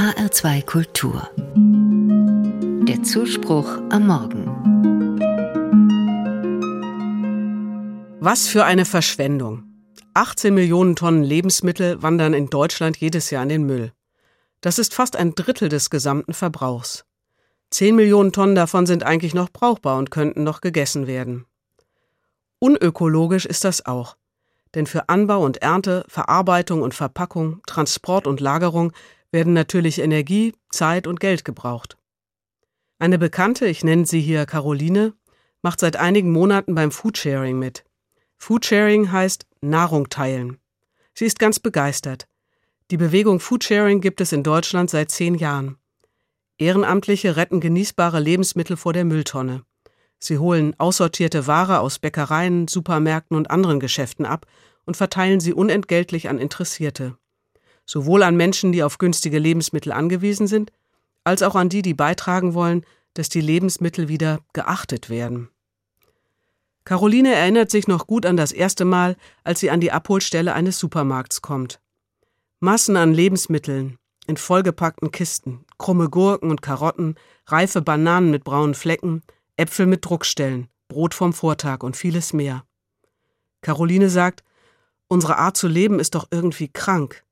HR2 Kultur. Der Zuspruch am Morgen. Was für eine Verschwendung. 18 Millionen Tonnen Lebensmittel wandern in Deutschland jedes Jahr in den Müll. Das ist fast ein Drittel des gesamten Verbrauchs. 10 Millionen Tonnen davon sind eigentlich noch brauchbar und könnten noch gegessen werden. Unökologisch ist das auch. Denn für Anbau und Ernte, Verarbeitung und Verpackung, Transport und Lagerung werden natürlich Energie, Zeit und Geld gebraucht. Eine Bekannte, ich nenne sie hier Caroline, macht seit einigen Monaten beim Foodsharing mit. Foodsharing heißt Nahrung teilen. Sie ist ganz begeistert. Die Bewegung Foodsharing gibt es in Deutschland seit zehn Jahren. Ehrenamtliche retten genießbare Lebensmittel vor der Mülltonne. Sie holen aussortierte Ware aus Bäckereien, Supermärkten und anderen Geschäften ab und verteilen sie unentgeltlich an Interessierte. Sowohl an Menschen, die auf günstige Lebensmittel angewiesen sind, als auch an die, die beitragen wollen, dass die Lebensmittel wieder geachtet werden. Caroline erinnert sich noch gut an das erste Mal, als sie an die Abholstelle eines Supermarkts kommt. Massen an Lebensmitteln in vollgepackten Kisten, krumme Gurken und Karotten, reife Bananen mit braunen Flecken, Äpfel mit Druckstellen, Brot vom Vortag und vieles mehr. Caroline sagt, unsere Art zu leben ist doch irgendwie krank.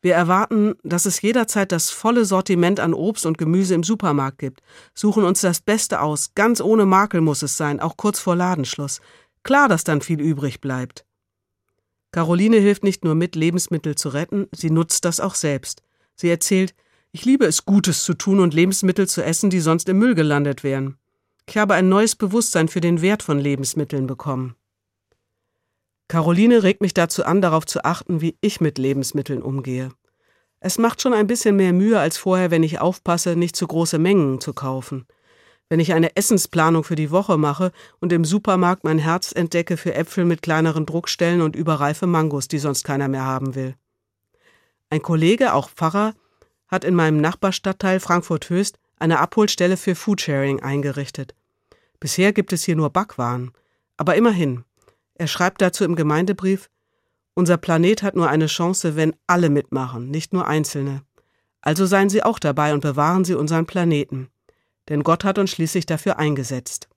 Wir erwarten, dass es jederzeit das volle Sortiment an Obst und Gemüse im Supermarkt gibt, suchen uns das Beste aus, ganz ohne Makel muss es sein, auch kurz vor Ladenschluss. Klar, dass dann viel übrig bleibt. Caroline hilft nicht nur mit, Lebensmittel zu retten, sie nutzt das auch selbst. Sie erzählt, ich liebe es, Gutes zu tun und Lebensmittel zu essen, die sonst im Müll gelandet wären. Ich habe ein neues Bewusstsein für den Wert von Lebensmitteln bekommen. Caroline regt mich dazu an, darauf zu achten, wie ich mit Lebensmitteln umgehe. Es macht schon ein bisschen mehr Mühe als vorher, wenn ich aufpasse, nicht zu große Mengen zu kaufen. Wenn ich eine Essensplanung für die Woche mache und im Supermarkt mein Herz entdecke für Äpfel mit kleineren Druckstellen und überreife Mangos, die sonst keiner mehr haben will. Ein Kollege, auch Pfarrer, hat in meinem Nachbarstadtteil Frankfurt-Höchst eine Abholstelle für Foodsharing eingerichtet. Bisher gibt es hier nur Backwaren. Aber immerhin. Er schreibt dazu im Gemeindebrief, unser Planet hat nur eine Chance, wenn alle mitmachen, nicht nur Einzelne. Also seien Sie auch dabei und bewahren Sie unseren Planeten. Denn Gott hat uns schließlich dafür eingesetzt.